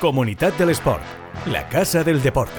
Comunidad del Sport, la casa del deporte.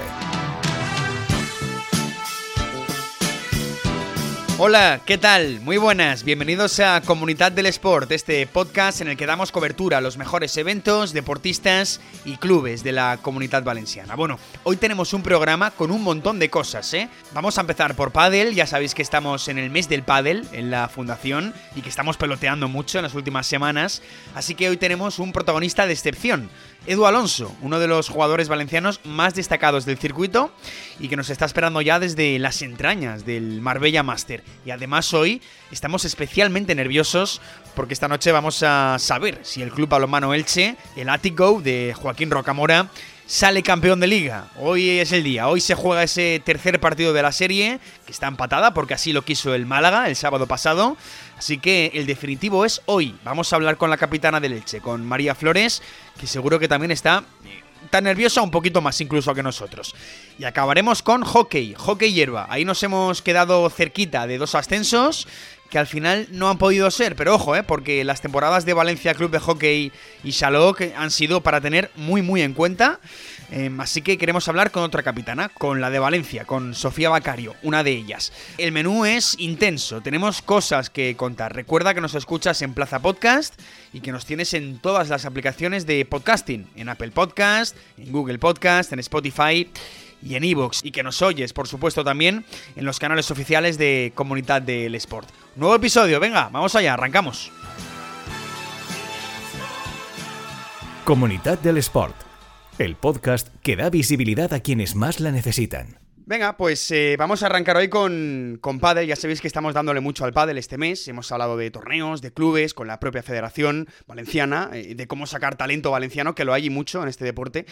Hola, ¿qué tal? Muy buenas, bienvenidos a Comunidad del Sport, este podcast en el que damos cobertura a los mejores eventos, deportistas y clubes de la comunidad valenciana. Bueno, hoy tenemos un programa con un montón de cosas, ¿eh? Vamos a empezar por pádel, ya sabéis que estamos en el mes del pádel en la fundación y que estamos peloteando mucho en las últimas semanas, así que hoy tenemos un protagonista de excepción. Edu Alonso, uno de los jugadores valencianos más destacados del circuito y que nos está esperando ya desde las entrañas del Marbella Master. Y además hoy estamos especialmente nerviosos porque esta noche vamos a saber si el club balonmano Elche, el Atico de Joaquín Rocamora, sale campeón de liga. Hoy es el día, hoy se juega ese tercer partido de la serie, que está empatada porque así lo quiso el Málaga el sábado pasado. Así que el definitivo es hoy. Vamos a hablar con la capitana del Elche, con María Flores, que seguro que también está eh, tan nerviosa, un poquito más incluso que nosotros. Y acabaremos con hockey, hockey hierba. Ahí nos hemos quedado cerquita de dos ascensos que al final no han podido ser, pero ojo, ¿eh? porque las temporadas de Valencia Club de Hockey y Shalok han sido para tener muy muy en cuenta. Em, así que queremos hablar con otra capitana, con la de Valencia, con Sofía Bacario, una de ellas. El menú es intenso, tenemos cosas que contar. Recuerda que nos escuchas en Plaza Podcast y que nos tienes en todas las aplicaciones de podcasting, en Apple Podcast, en Google Podcast, en Spotify y en Evox y que nos oyes, por supuesto, también en los canales oficiales de Comunidad del Sport. Nuevo episodio, venga, vamos allá, arrancamos. Comunidad del Sport, el podcast que da visibilidad a quienes más la necesitan. Venga, pues eh, vamos a arrancar hoy con, con Padel. Ya sabéis que estamos dándole mucho al Padel este mes. Hemos hablado de torneos, de clubes, con la propia Federación Valenciana, eh, de cómo sacar talento valenciano, que lo hay mucho en este deporte.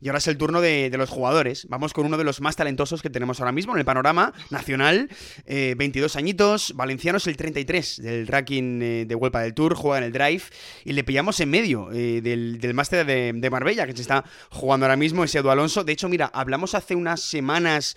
Y ahora es el turno de, los jugadores. Vamos con uno de los más talentosos que tenemos ahora mismo en el panorama nacional. Eh, 22 añitos, valenciano es el 33 del ranking eh, de Huelpa del Tour, juega en el Drive. Y le pillamos en medio eh, del, del máster de, de Marbella, que se está jugando ahora mismo, ese Edu Alonso. De hecho, mira, hablamos hace unas semanas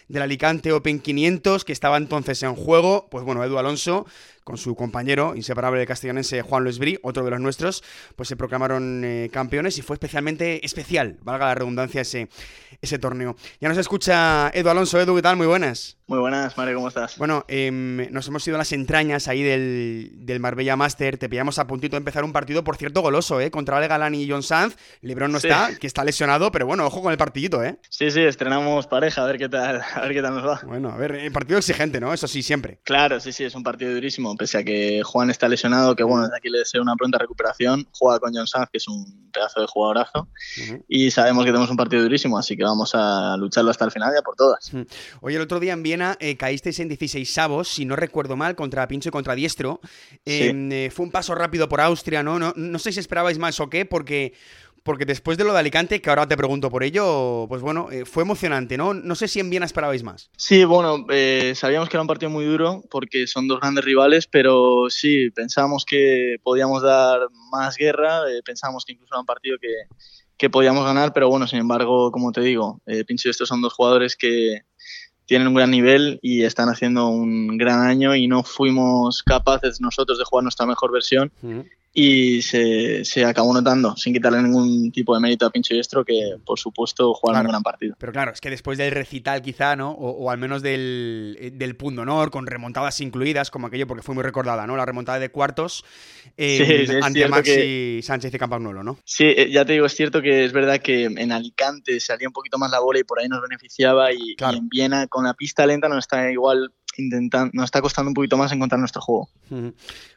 del Alicante Open 500, que estaba entonces en juego. Pues bueno, Edu Alonso, con su compañero inseparable de castellanense Juan Luis Bri, otro de los nuestros, pues se proclamaron eh, campeones y fue especialmente especial, valga la redundancia, ese, ese torneo. Ya nos escucha Edu Alonso. Edu, ¿qué tal? Muy buenas. Muy buenas, Mario, ¿cómo estás? Bueno, eh, nos hemos ido a las entrañas ahí del, del, Marbella Master. Te pillamos a puntito de empezar un partido, por cierto, goloso, ¿eh? Contra Ale Galán y John Sanz. Lebron no sí. está, que está lesionado, pero bueno, ojo con el partidito, ¿eh? Sí, sí, estrenamos pareja, a ver qué tal, a ver qué tal nos va. Bueno, a ver, eh, partido exigente, ¿no? Eso sí, siempre. Claro, sí, sí, es un partido durísimo, pese a que Juan está lesionado, que bueno, desde aquí le deseo una pronta recuperación. Juega con John Sanz, que es un pedazo de jugadorazo. Uh -huh. Y sabemos que tenemos un partido durísimo, así que vamos a lucharlo hasta el final ya por todas. Oye, el otro día en Viena eh, caísteis en 16 avos, si no recuerdo mal, contra Pincho y contra Diestro. Eh, sí. eh, fue un paso rápido por Austria, ¿no? ¿no? No sé si esperabais más o qué, porque porque después de lo de Alicante, que ahora te pregunto por ello, pues bueno, eh, fue emocionante, ¿no? No sé si en Viena esperabais más. Sí, bueno, eh, sabíamos que era un partido muy duro porque son dos grandes rivales, pero sí, pensábamos que podíamos dar más guerra, eh, pensábamos que incluso era un partido que, que podíamos ganar, pero bueno, sin embargo, como te digo, eh, Pincho y estos son dos jugadores que tienen un gran nivel y están haciendo un gran año y no fuimos capaces nosotros de jugar nuestra mejor versión. -huh y se, se, acabó notando, sin quitarle ningún tipo de mérito a Pincho Diestro, que por supuesto jugaron claro, un gran partido. Pero claro, es que después del recital quizá, ¿no? O, o, al menos del, eh, del punto honor, con remontadas incluidas, como aquello, porque fue muy recordada, ¿no? La remontada de cuartos eh, sí, ante Maxi que... Sánchez y Campagnuolo, ¿no? Sí, eh, ya te digo, es cierto que es verdad que en Alicante salía un poquito más la bola y por ahí nos beneficiaba y, claro. y en Viena con la pista lenta no está igual intentando, nos está costando un poquito más encontrar nuestro juego.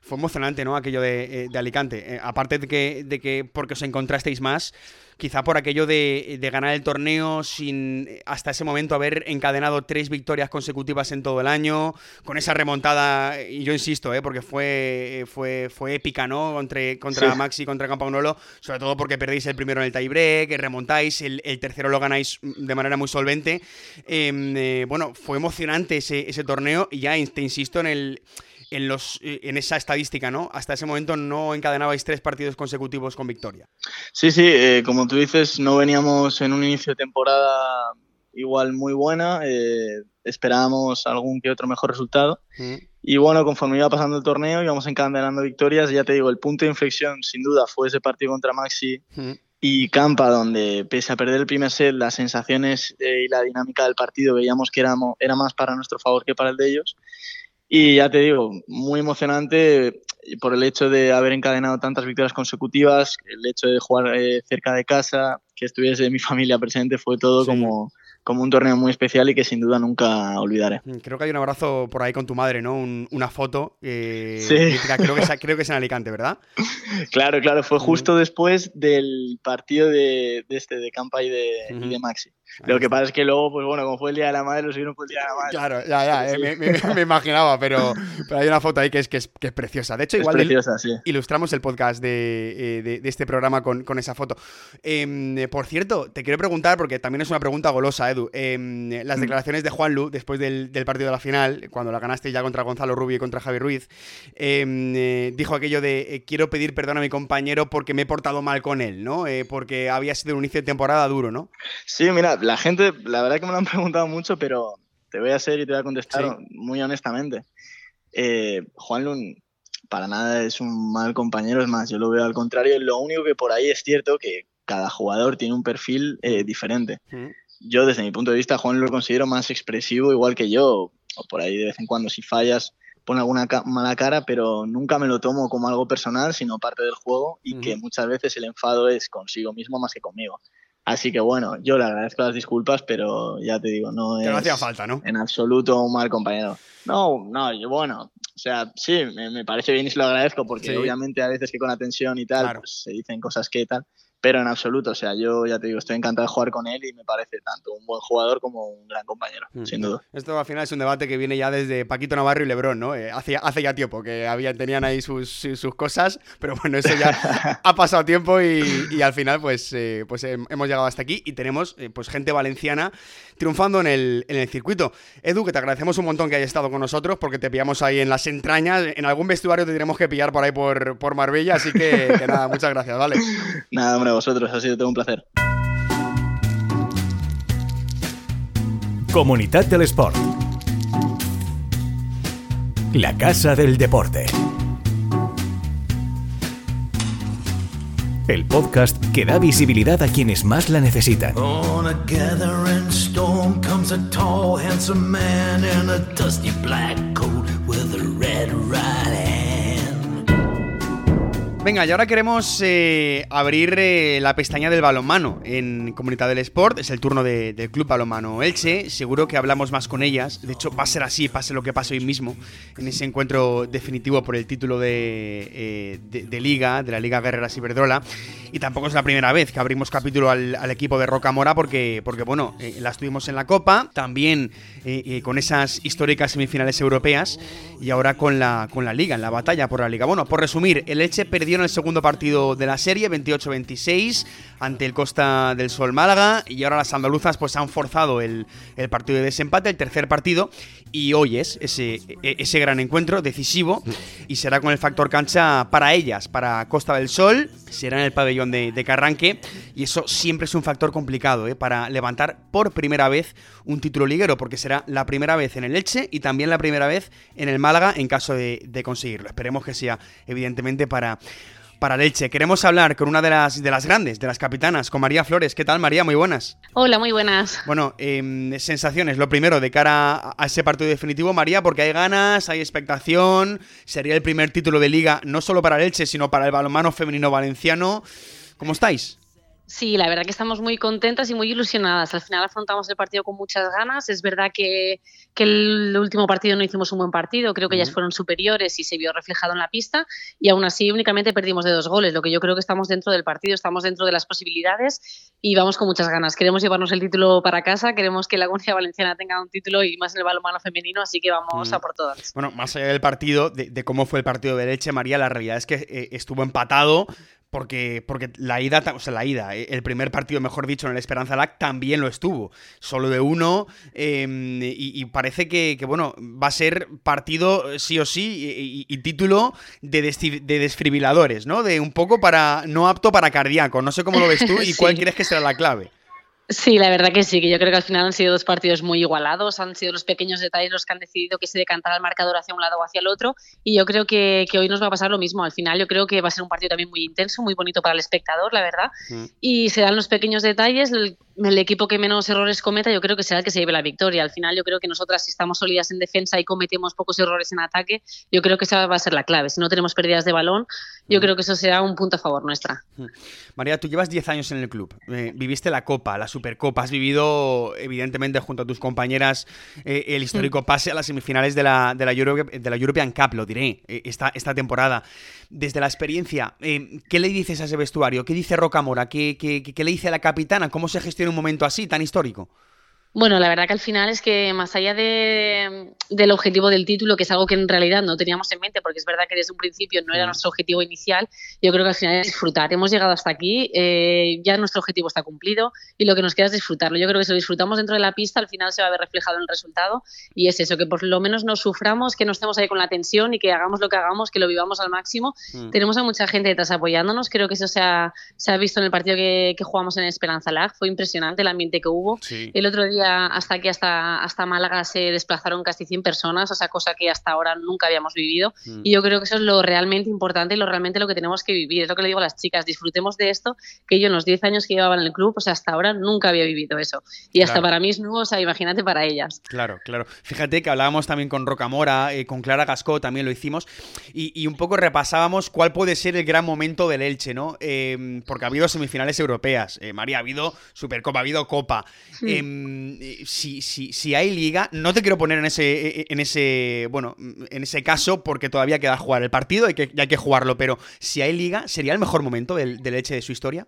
Fue emocionante, ¿no? Aquello de, eh, de Alicante. Eh, aparte de que, de que porque os encontrasteis más, quizá por aquello de, de, ganar el torneo sin hasta ese momento haber encadenado tres victorias consecutivas en todo el año, con esa remontada, y yo insisto, ¿eh? porque fue, fue, fue épica, ¿no? Contra, contra sí. Maxi, contra Campagnolo, sobre todo porque perdéis el primero en el tiebreak, remontáis, el, el tercero lo ganáis de manera muy solvente. Eh, bueno, fue emocionante ese, ese torneo y ya te insisto en el en, los, en esa estadística, ¿no? Hasta ese momento no encadenabais tres partidos consecutivos con victoria. Sí, sí, eh, como tú dices, no veníamos en un inicio de temporada igual muy buena, eh, esperábamos algún que otro mejor resultado. Mm. Y bueno, conforme iba pasando el torneo, íbamos encadenando victorias. Ya te digo, el punto de inflexión, sin duda, fue ese partido contra Maxi. Mm. y Campa, donde pese a perder el primer set, las sensaciones eh, y la dinámica del partido veíamos que era, era más para nuestro favor que para el de ellos. Y ya te digo, muy emocionante por el hecho de haber encadenado tantas victorias consecutivas, el hecho de jugar eh, cerca de casa, que estuviese mi familia presente, fue todo como como un torneo muy especial y que sin duda nunca olvidaré. Mm, creo que hay un abrazo por ahí con tu madre, ¿no? una foto. Eh, sí. Creo que, es, creo que, es, en Alicante, ¿verdad? Claro, claro. Fue justo después del partido de, este, de Campa y de, y de Maxi. Lo que pasa es que luego, pues bueno, como fue el Día de la Madre, lo subieron por el Día de la Madre. Claro, ya, ya, eh, me, imaginaba, pero, hay una foto ahí que es, que es, que es preciosa. De hecho, igual preciosa, sí. ilustramos el podcast de, eh, de, este programa con, con esa foto. Em, por cierto, te quiero preguntar, porque también es una pregunta golosa, Edu. Em, las mm. declaraciones de Juan Lu después del, del, partido de la final, cuando la ganaste ya contra Gonzalo Rubio y contra Javi Ruiz, em, eh, dijo aquello de quiero pedir perdón a mi compañero porque me he portado mal con él, ¿no? porque había sido un inicio de temporada duro, ¿no? Sí, mira, la gente, la verdad que me lo han preguntado mucho, pero te voy a hacer y te voy a contestar muy honestamente. Eh, Juan Lun para nada es un mal compañero, es más, yo lo veo al contrario. Lo único que por ahí es cierto que cada jugador tiene un perfil eh, diferente. Yo, desde mi punto de vista, Juan lo considero más expresivo, igual que yo. O por ahí de vez en cuando, si fallas, pone alguna mala cara, pero nunca me lo tomo como algo personal, sino parte del juego y que muchas veces el enfado es consigo mismo más que conmigo. Así que bueno, yo le agradezco las disculpas, pero ya te digo, no es. no hacía falta, ¿no? En absoluto un mal compañero. No, no, yo bueno, o sea, sí, me, parece bien y se lo agradezco porque obviamente a veces que con atención y tal, pues se dicen cosas que tal, pero en absoluto, o sea, yo ya te digo, estoy encantado de jugar con él y me parece tanto un buen jugador como un gran compañero, mm. sin duda. Esto al final es un debate que viene ya desde Paquito Navarro y Lebrón, ¿no? Eh, hace, hace ya tiempo que habían, tenían ahí sus, sus, cosas, pero bueno, eso ya ha pasado tiempo y, al final pues, eh, pues hemos llegado hasta aquí y tenemos eh, pues gente valenciana triunfando en el, en el circuito. Edu, que te agradecemos un montón que hayas estado con nosotros porque te pillamos ahí en las entrañas, en algún vestuario te tenemos que pillar por ahí por, por Marbella, así que, que nada, muchas gracias, ¿vale? Nada, hombre, vosotros, ha sido todo un placer. Comunidad del Sport. La Casa del Deporte. El podcast que da visibilidad a quienes más la necesitan. Venga, y ahora queremos eh, abrir eh, la pestaña del balonmano en Comunidad del Sport. Es el turno del Club Balonmano Elche. Seguro que hablamos más con ellas. De hecho, va a ser así, pase lo que pase hoy mismo, en ese encuentro definitivo por el título de, eh, Liga, de la Liga Guerreras Iberdrola. Y tampoco es la primera vez que abrimos capítulo al, equipo de Rocamora, porque, porque bueno, la estuvimos en la Copa, también con esas históricas semifinales europeas, y ahora con la, con la Liga, en la batalla por la Liga. Bueno, por resumir, el Elche perdió en el segundo partido de la serie, 28-26, ante el Costa del Sol Málaga. Y ahora las andaluzas pues han forzado el, partido de desempate, el tercer partido. Y hoy es ese, e, ese gran encuentro decisivo y será con el factor cancha para ellas, para Costa del Sol, será en el pabellón de, Carranque. Y eso siempre es un factor complicado ¿eh? para levantar por primera vez un título liguero, porque será la primera vez en el Elche y también la primera vez en el Málaga en caso de, de conseguirlo. Esperemos que sea, evidentemente, para para Leche. Queremos hablar con una de las, de las grandes, de las capitanas, con María Flores. ¿Qué tal, María? Muy buenas. Hola, muy buenas. Bueno, em, sensaciones, lo primero, de cara a ese partido definitivo, María, porque hay ganas, hay expectación, sería el primer título de liga, no solo para Leche, sino para el balonmano femenino valenciano. ¿Cómo estáis? Sí, la verdad que estamos muy contentas y muy ilusionadas. Al final afrontamos el partido con muchas ganas. Es verdad que, el último partido no hicimos un buen partido, creo que ellas fueron superiores y se vio reflejado en la pista y aún así únicamente perdimos de dos goles, lo que yo creo que estamos dentro del partido, estamos dentro de las posibilidades y vamos con muchas ganas. Queremos llevarnos el título para casa, queremos que la Comunidad Valenciana tenga un título y más en el balonmano femenino, así que vamos a por todas. Bueno, más allá del partido, de, cómo fue el partido de Leche, María, la realidad es que eh, estuvo empatado, porque, porque la ida, o sea, la ida, el primer partido, mejor dicho, en el Esperanza LAC también lo estuvo. Solo de uno. Em, y, parece que, bueno, va a ser partido eh, sí o sí y, título de, de, desfibriladores, ¿no? De un poco para. no apto para cardíaco. No sé cómo lo ves tú y cuál crees que será la clave. Sí, la verdad que sí, que yo creo que al final han sido dos partidos muy igualados, han sido los pequeños detalles los que han decidido que se decantara el marcador hacia un lado o hacia el otro y yo creo que, hoy nos va a pasar lo mismo. Al final yo creo que va a ser un partido también muy intenso, muy bonito para el espectador, la verdad, mm. y serán los pequeños detalles, el, equipo que menos errores cometa yo creo que será el que se lleve la victoria. Al final yo creo que nosotras si estamos sólidas en defensa y cometemos pocos errores en ataque, yo creo que esa va a ser la clave. Si no tenemos pérdidas de balón, yo mm. creo que eso será un punto a favor nuestra. Mm. María, tú llevas 10 años en el club, eh, viviste la Copa, la Supercopa, has vivido, evidentemente, junto a tus compañeras, eh, el histórico pase a las semifinales de la, de la, de la European Cup, lo diré, eh, esta, esta temporada. Desde la experiencia, ¿qué le dices a ese vestuario? ¿Qué dice Rocamora? ¿Qué, qué, qué le dice a la capitana? ¿Cómo se gestiona un momento así, tan histórico? Bueno, la verdad que al final es que más allá de, del objetivo del título, que es algo que en realidad no teníamos en mente, porque es verdad que desde un principio no era nuestro objetivo inicial, yo creo que al final es disfrutar. Hemos llegado hasta aquí, eh, ya nuestro objetivo está cumplido y lo que nos queda es disfrutarlo. Yo creo que si lo disfrutamos dentro de la pista, al final se va a ver reflejado en el resultado y es eso, que por lo menos no suframos, que no estemos ahí con la tensión y que hagamos lo que hagamos, que lo vivamos al máximo. Mm. Tenemos a mucha gente detrás apoyándonos, creo que eso se ha, se ha visto en el partido que, jugamos en Esperanza Lag, fue impresionante el ambiente que hubo. El otro día hasta aquí, hasta, hasta Málaga, se desplazaron casi 100 personas, o sea, cosa que hasta ahora nunca habíamos vivido. Mm. Y yo creo que eso es lo realmente importante y lo realmente lo que tenemos que vivir. Es lo que le digo a las chicas, disfrutemos de esto, que yo en los 10 años que llevaba en el club, o sea, hasta ahora nunca había vivido eso. Y hasta para mí es nuevo, o sea, imagínate para ellas. Claro, claro. Fíjate que hablábamos también con Rocamora, eh, con Clara Gascó también lo hicimos, y, un poco repasábamos cuál puede ser el gran momento del Elche, ¿no? Em, porque ha habido semifinales europeas, eh, María, ha habido Supercopa, ha habido Copa. Hmm. Em, si, si, hay liga, no te quiero poner en ese, en ese, bueno, en ese caso porque todavía queda jugar el partido y que, hay que jugarlo, pero si hay liga, ¿sería el mejor momento del, del Elche de su historia?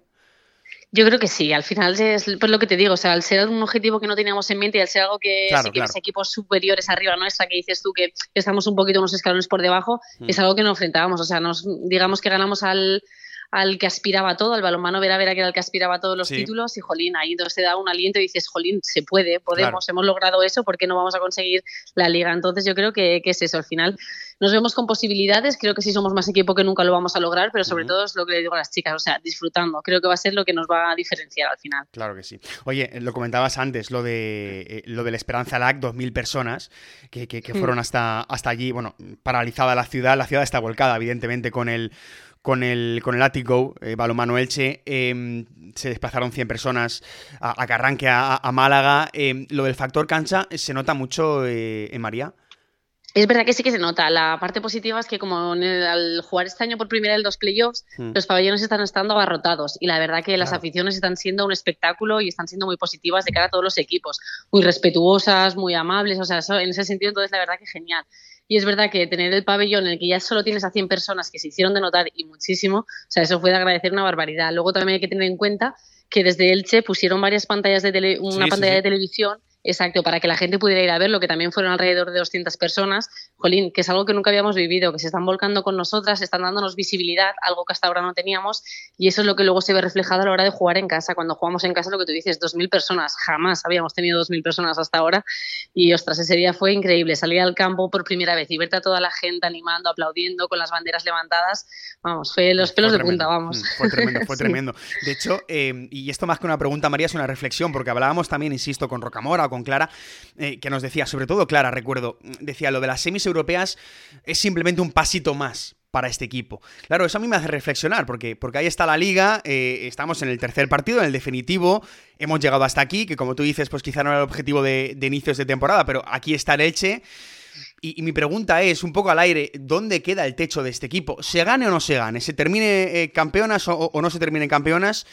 Yo creo que sí, al final es pues lo que te digo, o sea, al ser un objetivo que no teníamos en mente y al ser algo que claro, que equipos superiores arriba nuestra, que dices tú que estamos un poquito unos escalones por debajo, mm. es algo que nos enfrentábamos, o sea, nos digamos que ganamos al, al que aspiraba todo, al balonmano Vera Vera que era el que aspiraba a todos los títulos y jolín, ahí te da un aliento y dices, jolín, se puede, podemos, hemos logrado eso, ¿por qué no vamos a conseguir la liga? Entonces yo creo que, que, es eso, al final nos vemos con posibilidades, creo que si somos más equipo que nunca lo vamos a lograr, pero sobre todo es lo que le digo a las chicas, o sea, disfrutando, creo que va a ser lo que nos va a diferenciar al final. Claro que sí. Oye, lo comentabas antes, lo de eh, lo del Esperanza LAC, 2.000 personas que, que, mm. fueron hasta, hasta allí, bueno, paralizada la ciudad, la ciudad está volcada, evidentemente, con el con el, con el Atigo, eh, Balomano Elche, em, se desplazaron 100 personas a, Carranque, a, Málaga. Em, lo del factor cancha se nota mucho eh, en María. Es verdad que sí que se nota. La parte positiva es que como al jugar este año por primera vez dos playoffs, hmm. los pabellones están estando abarrotados y la verdad que las aficiones están siendo un espectáculo y están siendo muy positivas de cara a todos los equipos, muy respetuosas, muy amables, o sea, en ese sentido entonces la verdad que genial. Y es verdad que tener el pabellón en el que ya solo tienes a 100 personas que se hicieron de notar y muchísimo, o sea, eso fue de agradecer una barbaridad. Luego también hay que tener en cuenta que desde Elche pusieron varias pantallas de tele, una pantalla de televisión Exacto, para que la gente pudiera ir a verlo, que también fueron alrededor de 200 personas. Jolín, que es algo que nunca habíamos vivido, que se están volcando con nosotras, están dándonos visibilidad, algo que hasta ahora no teníamos, y eso es lo que luego se ve reflejado a la hora de jugar en casa. Cuando jugamos en casa, lo que tú dices, 2.000 personas, jamás habíamos tenido 2.000 personas hasta ahora, y ostras, ese día fue increíble. Salir al campo por primera vez y verte a toda la gente animando, aplaudiendo, con las banderas levantadas, vamos, fue los pelos de punta, vamos. Mm, fue tremendo, fue tremendo. De hecho, eh, y esto más que una pregunta, María, es una reflexión, porque hablábamos también, insisto, con Rocamora o con Clara, eh, que nos decía, sobre todo Clara, recuerdo, decía, lo de las semis europeas es simplemente un pasito más para este equipo. Claro, eso a mí me hace reflexionar, porque, porque ahí está la liga, eh, estamos en el tercer partido, en el definitivo, hemos llegado hasta aquí, que como tú dices, pues quizá no era el objetivo de, inicios de temporada, pero aquí está el Elche. Y, mi pregunta es, un poco al aire, ¿dónde queda el techo de este equipo? ¿Se gane o no se gane? ¿Se termine eh, campeonas o, no se termine campeonas?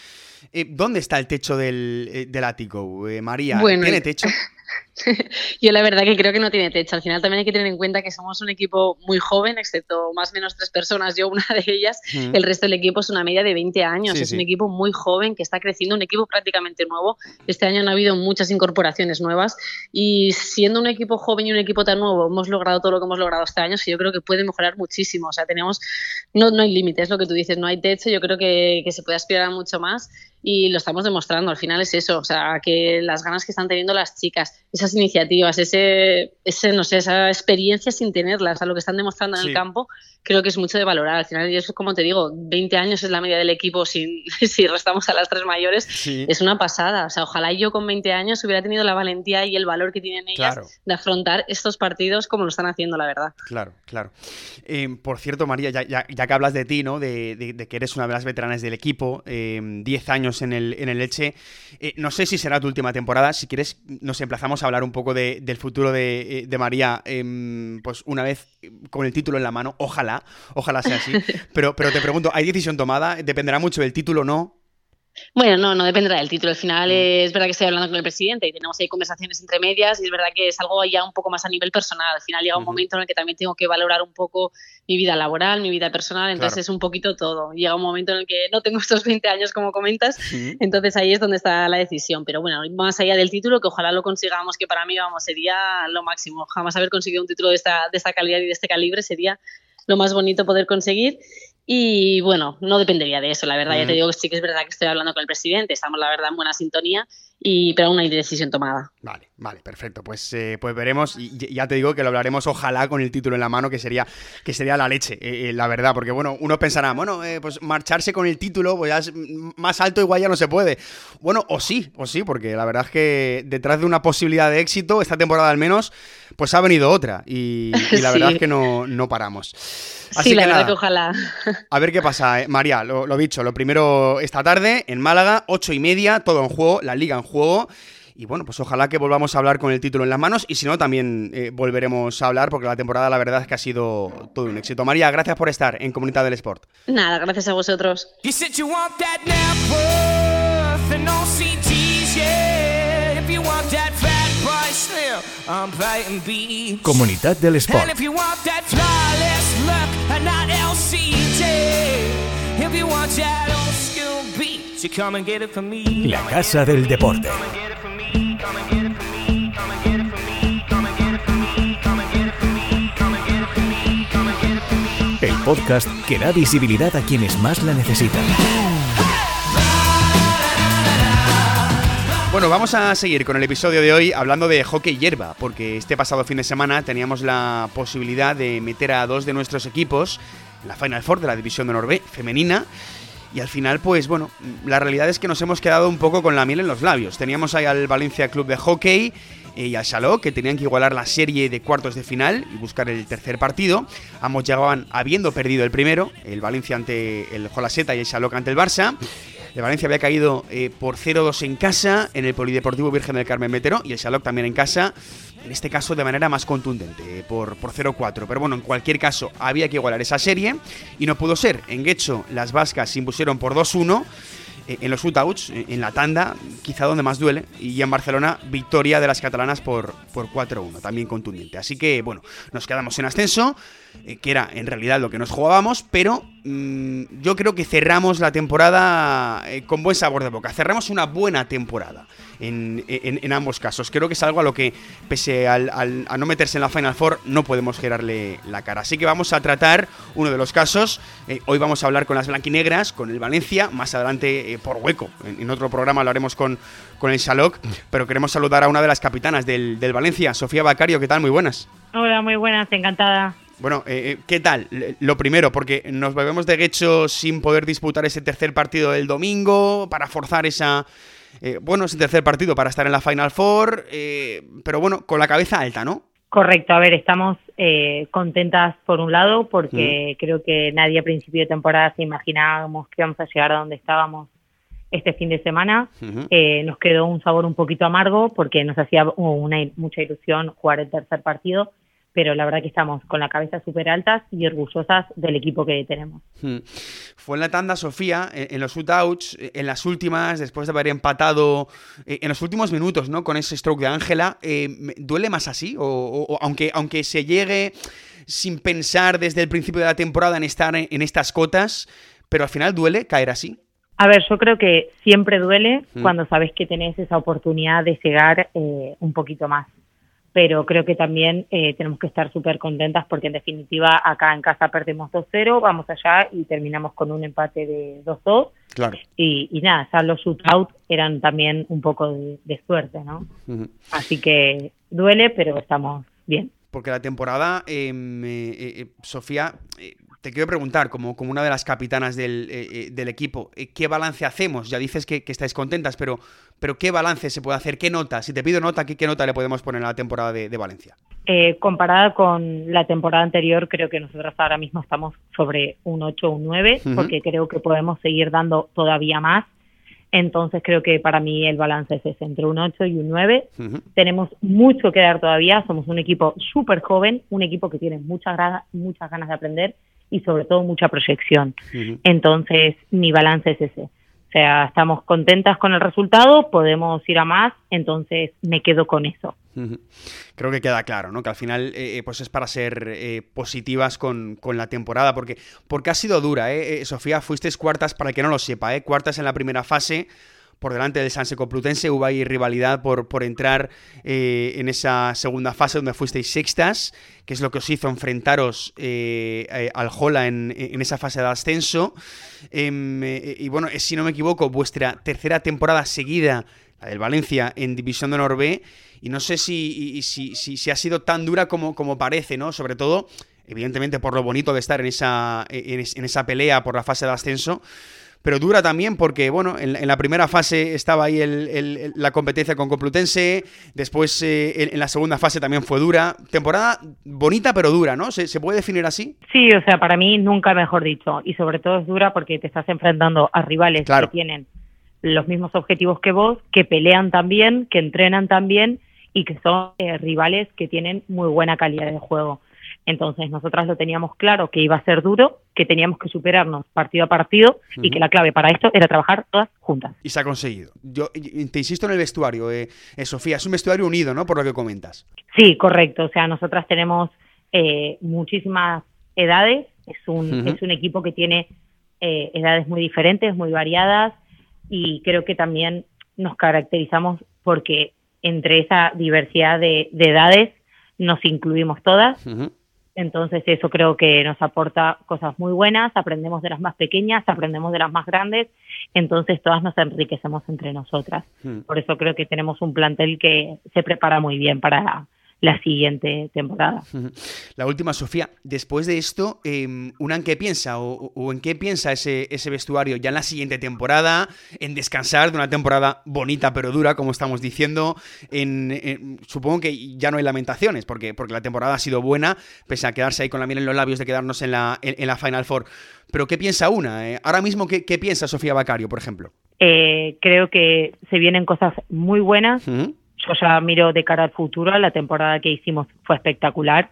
¿Dónde está el techo del, del ático, María? ¿Tiene techo? Yo la verdad que creo que no tiene techo. Al final también hay que tener en cuenta que somos un equipo muy joven, excepto más o menos tres personas, yo una de ellas. El resto del equipo es una media de 20 años. es un equipo muy joven que está creciendo, un equipo prácticamente nuevo. Este año han habido muchas incorporaciones nuevas y siendo un equipo joven y un equipo tan nuevo, hemos logrado todo lo que hemos logrado este año, y yo creo que puede mejorar muchísimo. O sea, tenemos, no, no hay límites, lo que tú dices, no hay techo. Yo creo que, que se puede aspirar a mucho más y lo estamos demostrando. Al final es eso, o sea, que las ganas que están teniendo las chicas, esa esas iniciativas, ese, ese, no sé, esa experiencia sin tenerlas, a lo que están demostrando en el campo, creo que es mucho de valorar. Al final, yo como te digo, 20 años es la media del equipo sin, si restamos a las tres mayores, es una pasada. O sea, ojalá yo con 20 años hubiera tenido la valentía y el valor que tienen ellas de afrontar estos partidos como lo están haciendo, la verdad. Claro, claro. Eh, por cierto, María, ya, ya, que hablas de ti, ¿no? De, que eres una de las veteranas del equipo, 10 eh, años en el, en el Leche, eh, no sé si será tu última temporada, si quieres nos emplazamos a hablar un poco del futuro de, de María, em, pues una vez con el título en la mano, ojalá ojalá, sea así. Pero, pero te pregunto, ¿hay decisión tomada? ¿Dependerá mucho del título o no? Bueno, no, no dependerá del título. Al final mm. es verdad que estoy hablando con el presidente y tenemos ahí conversaciones entre medias y es verdad que es algo ya un poco más a nivel personal. Al final llega un momento en el que también tengo que valorar un poco mi vida laboral, mi vida personal, entonces es un poquito todo. Llega un momento en el que no tengo estos 20 años como comentas, entonces ahí es donde está la decisión. Pero bueno, más allá del título, que ojalá lo consigamos, que para mí vamos, sería lo máximo. Jamás haber conseguido un título de esta, de esta calidad y de este calibre sería lo más bonito poder conseguir. Y bueno, no dependería de eso, la verdad. Ya te digo que sí que es verdad que estoy hablando con el presidente, estamos la verdad en buena sintonía, y, pero aún hay decisión tomada. Vale, vale, perfecto. Pues, eh, pues veremos, y ya te digo que lo hablaremos ojalá con el título en la mano, que sería, que sería la leche, eh, eh, la verdad, porque bueno, uno pensará, bueno, pues marcharse con el título, pues más alto igual ya no se puede. Bueno, o sí, o sí, porque la verdad es que detrás de una posibilidad de éxito, esta temporada al menos, pues ha venido otra, y, la verdad es que no, no paramos sí, la verdad que ojalá. A ver qué pasa, eh. María, lo, lo, dicho, lo primero esta tarde en Málaga, ocho y media, todo en juego, la liga en juego. Y bueno, pues ojalá que volvamos a hablar con el título en las manos y si no, también eh, volveremos a hablar porque la temporada la verdad es que ha sido todo un éxito. María, gracias por estar en Comunidad del Sport. Nada, gracias a vosotros. Comunidad del Sport. La Casa del Deporte. El podcast que da visibilidad a quienes más la necesitan. Bueno, vamos a seguir con el episodio de hoy hablando de hockey hierba, porque este pasado fin de semana teníamos la posibilidad de meter a dos de nuestros equipos en la Final Four de la División de Norbe femenina. Y al final, pues bueno, la realidad es que nos hemos quedado un poco con la miel en los labios. Teníamos ahí al Valencia Club de Hockey y al Chalot, que tenían que igualar la serie de cuartos de final y buscar el tercer partido. Ambos llegaban habiendo perdido el primero, el Valencia ante el Jolaseta y el Chalot ante el Barça. El Valencia había caído eh, por 0-2 en casa en el Polideportivo Virgen del Carmen Metero y el Shalok también en casa, en este caso de manera más contundente, eh, por, por 0-4. Pero bueno, en cualquier caso, había que igualar esa serie y no pudo ser. En Guecho, las vascas se impusieron por 2-1 eh, en los shootouts, en la tanda, quizá donde más duele, y en Barcelona, victoria de las catalanas por, por 4-1, también contundente. Así que, bueno, nos quedamos en ascenso, que era en realidad lo que nos jugábamos, pero Mm, yo creo que cerramos la temporada eh, con buen sabor de boca. Cerramos una buena temporada en, ambos casos. Creo que es algo a lo que, pese al, a no meterse en la Final Four, no podemos girarle la cara. Así que vamos a tratar uno de los casos. Eh, hoy vamos a hablar con las blanquinegras, con el Valencia. Más adelante, eh, por hueco, en, otro programa lo haremos con, con el Shalok. Pero queremos saludar a una de las capitanas del, del Valencia, Sofía Bacario. ¿Qué tal? Muy buenas. Hola, muy buenas, encantada. Bueno, eh, eh, ¿qué tal? Lo primero, porque nos bebemos de Guecho sin poder disputar ese tercer partido del domingo para forzar esa... Eh, bueno, ese tercer partido para estar en la Final Four, pero bueno, con la cabeza alta, ¿no? Correcto, a ver, estamos contentas por un lado porque mm. creo que nadie a principio de temporada se imaginábamos que íbamos a llegar a donde estábamos este fin de semana. nos quedó un sabor un poquito amargo porque nos hacía una, mucha ilusión jugar el tercer partido pero la verdad que estamos con la cabeza súper altas y orgullosas del equipo que tenemos. Hmm. Fue en la tanda, Sofía, en los shootouts, en las últimas, después de haber empatado eh, en los últimos minutos, ¿no? Con ese stroke de Ángela, eh, ¿duele más así? O, aunque, aunque se llegue sin pensar desde el principio de la temporada en estar en, estas cotas, pero al final duele caer así. A ver, yo creo que siempre duele hmm. cuando sabes que tenés esa oportunidad de llegar eh, un poquito más pero creo que también eh, tenemos que estar súper contentas porque en definitiva acá en casa perdemos 2-0, vamos allá y terminamos con un empate de 2-2. Claro. Y, y, nada, ya los shootout eran también un poco de, suerte, ¿no? Así que duele, pero estamos bien. Porque la temporada, em, eh, eh, Sofía, te quiero preguntar, como, como una de las capitanas del, eh, eh, equipo, eh, ¿qué balance hacemos? Ya dices que, estáis contentas, pero, pero ¿qué balance se puede hacer? ¿Qué nota? Si te pido nota, ¿qué, qué nota le podemos poner a la temporada de, Valencia? comparada con la temporada anterior, creo que nosotros ahora mismo estamos sobre un 8 o un 9, porque creo que podemos seguir dando todavía más. Entonces creo que para mí el balance es ese, entre un 8 y un 9. Tenemos mucho que dar todavía, somos un equipo súper joven, un equipo que tiene muchas, muchas ganas de aprender y sobre todo mucha proyección. Entonces, mi balance es ese. O sea, estamos contentas con el resultado, podemos ir a más, entonces me quedo con eso. Creo que queda claro, ¿no? Que al final eh, eh, pues es para ser eh, positivas con, con, la temporada, porque, porque ha sido dura, ¿eh? Sofía, fuisteis cuartas, para el que no lo sepa, ¿eh? Cuartas en la primera fase, por delante del Sanse Complutense. Hubo ahí rivalidad por, por entrar eh, en esa segunda fase donde fuisteis sextas, que es lo que os hizo enfrentaros eh, eh, al Jola en, esa fase de ascenso. Em, y bueno, si no me equivoco, vuestra tercera temporada seguida, la del Valencia, en División de Honor. Y no sé si, si, si, ha sido tan dura como, como parece, ¿no? Sobre todo, evidentemente, por lo bonito de estar en esa, en esa pelea por la fase de ascenso pero dura también porque, bueno, en, la primera fase estaba ahí la competencia con Complutense, después eh, en, la segunda fase también fue dura. Temporada bonita pero dura, ¿no? ¿Se, puede definir así? Sí, o sea, para mí nunca mejor dicho. Y sobre todo es dura porque te estás enfrentando a rivales que tienen los mismos objetivos que vos, que pelean también, que entrenan también y que son eh, rivales que tienen muy buena calidad de juego. Entonces, nosotras lo teníamos claro que iba a ser duro, que teníamos que superarnos partido a partido y que la clave para esto era trabajar todas juntas. Y se ha conseguido. Yo te insisto en el vestuario, eh, eh, Sofía, es un vestuario unido, ¿no? Por lo que comentas. Sí, correcto. O sea, nosotras tenemos eh, muchísimas edades. Es un, es un equipo que tiene edades muy diferentes, muy variadas y creo que también nos caracterizamos porque entre esa diversidad de, edades nos incluimos todas. Entonces eso creo que nos aporta cosas muy buenas, aprendemos de las más pequeñas, aprendemos de las más grandes, entonces todas nos enriquecemos entre nosotras. Hmm. Por eso creo que tenemos un plantel que se prepara muy bien para, la siguiente temporada. La última, Sofía, después de esto, eh, ¿una en qué piensa o, en qué piensa ese, ese, vestuario ya en la siguiente temporada, en descansar de una temporada bonita pero dura, como estamos diciendo? En, supongo que ya no hay lamentaciones, porque, porque la temporada ha sido buena, pese a quedarse ahí con la miel en los labios de quedarnos en la, en, la Final Four. Pero ¿qué piensa una? Eh, ahora mismo, ¿qué, piensa Sofía Bacario, por ejemplo? Eh, creo que se vienen cosas muy buenas yo ya miro de cara al futuro, la temporada que hicimos fue espectacular,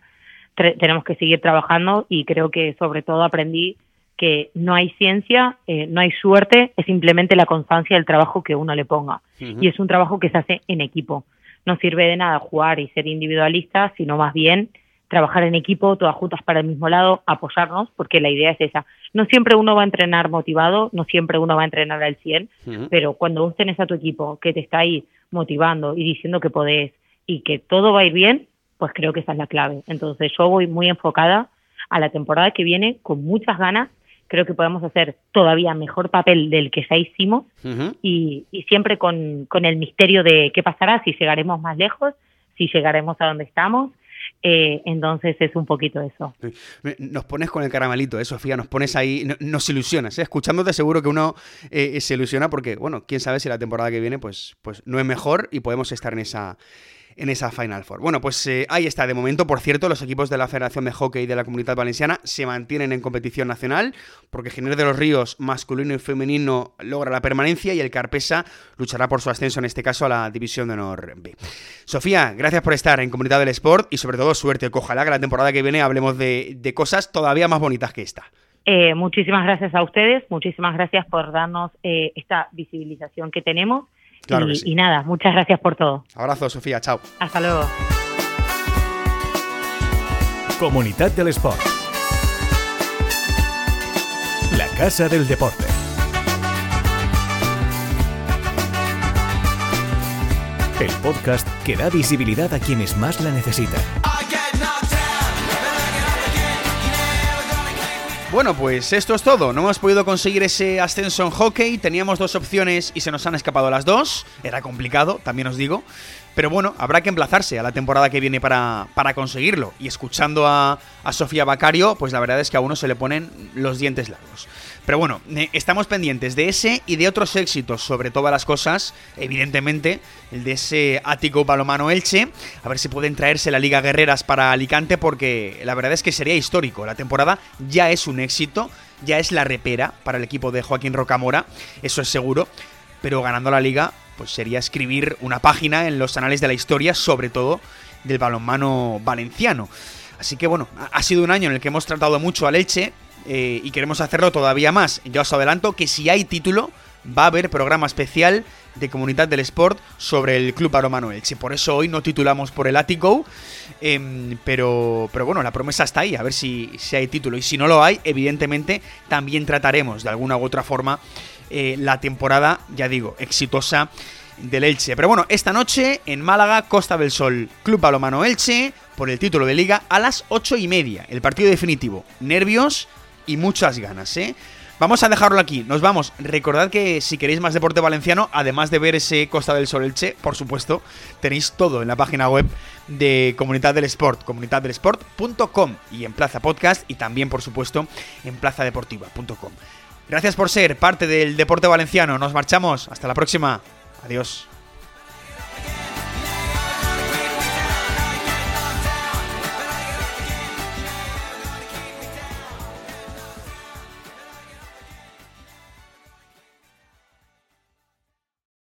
tenemos que seguir trabajando y creo que sobre todo aprendí que no hay ciencia, eh, no hay suerte, es simplemente la constancia del trabajo que uno le ponga. Y es un trabajo que se hace en equipo. No sirve de nada jugar y ser individualista, sino más bien trabajar en equipo, todas juntas para el mismo lado, apoyarnos, porque la idea es esa. No siempre uno va a entrenar motivado, no siempre uno va a entrenar al 100, pero cuando vos tenés a tu equipo que te está ahí motivando y diciendo que podés y que todo va a ir bien, pues creo que esa es la clave. Entonces yo voy muy enfocada a la temporada que viene con muchas ganas. Creo que podemos hacer todavía mejor papel del que ya hicimos y, y, siempre con, con el misterio de qué pasará, si llegaremos más lejos, si llegaremos a donde estamos eh, entonces es un poquito eso. Nos pones con el caramelito, ¿eh, Sofía? Nos pones ahí, nos ilusionas. ¿eh? Escuchándote seguro que uno eh, se ilusiona porque, bueno, quién sabe si la temporada que viene pues, pues no es mejor y podemos estar en esa, en esa Final Four. Bueno, pues eh, ahí está. De momento, por cierto, los equipos de la Federación de Hockey de la Comunidad Valenciana se mantienen en competición nacional porque Giner de los Ríos, masculino y femenino, logra la permanencia y el Carpesa luchará por su ascenso, en este caso, a la División de Honor B. Sofía, gracias por estar en Comunidad del Sport y sobre todo suerte. Ojalá que la temporada que viene hablemos de, cosas todavía más bonitas que esta. Eh, muchísimas gracias a ustedes, muchísimas gracias por darnos eh, esta visibilización que tenemos y, nada, muchas gracias por todo. Abrazo, Sofía, chao. Hasta luego. Comunidad del Sport. La Casa del Deporte. el podcast que da visibilidad a quienes más la necesitan. Bueno, pues esto es todo. No hemos podido conseguir ese ascenso en hockey. Teníamos dos opciones y se nos han escapado las dos. Era complicado, también os digo. Pero bueno, habrá que emplazarse a la temporada que viene para, para conseguirlo. Y escuchando a, a Sofía Bacario, pues la verdad es que a uno se le ponen los dientes largos. Pero bueno, eh, estamos pendientes de ese y de otros éxitos sobre todas las cosas. Evidentemente, el de ese ático palomano Elche. A ver si pueden traerse la Liga Guerreras para Alicante, porque la verdad es que sería histórico. La temporada ya es un éxito, ya es la repera para el equipo de Joaquín Rocamora, eso es seguro. Pero ganando la liga, pues sería escribir una página en los anales de la historia, sobre todo del balonmano valenciano. Así que bueno, ha sido un año en el que hemos tratado mucho al Elche, eh, y queremos hacerlo todavía más. Yo os adelanto que si hay título, va a haber programa especial de Comunidad del Sport sobre el Club Aromano Elche. Por eso hoy no titulamos por el Ático, em, pero, pero bueno, la promesa está ahí, a ver si, si, hay título. Y si no lo hay, evidentemente también trataremos de alguna u otra forma eh, la temporada, ya digo, exitosa del Elche. Pero bueno, esta noche en Málaga, Costa del Sol, Club Balomano Elche, por el título de liga, a las ocho y media. El partido definitivo. Nervios y muchas ganas, ¿eh? Vamos a dejarlo aquí, nos vamos. Recordad que si queréis más deporte valenciano, además de ver ese Costa del Sol Elche, por supuesto, tenéis todo en la página web de Comunidad del Sport, comunidaddelesport.com y en Plaza Podcast y también, por supuesto, en plazadeportiva.com. Gracias por ser parte del deporte valenciano, nos marchamos, hasta la próxima, adiós.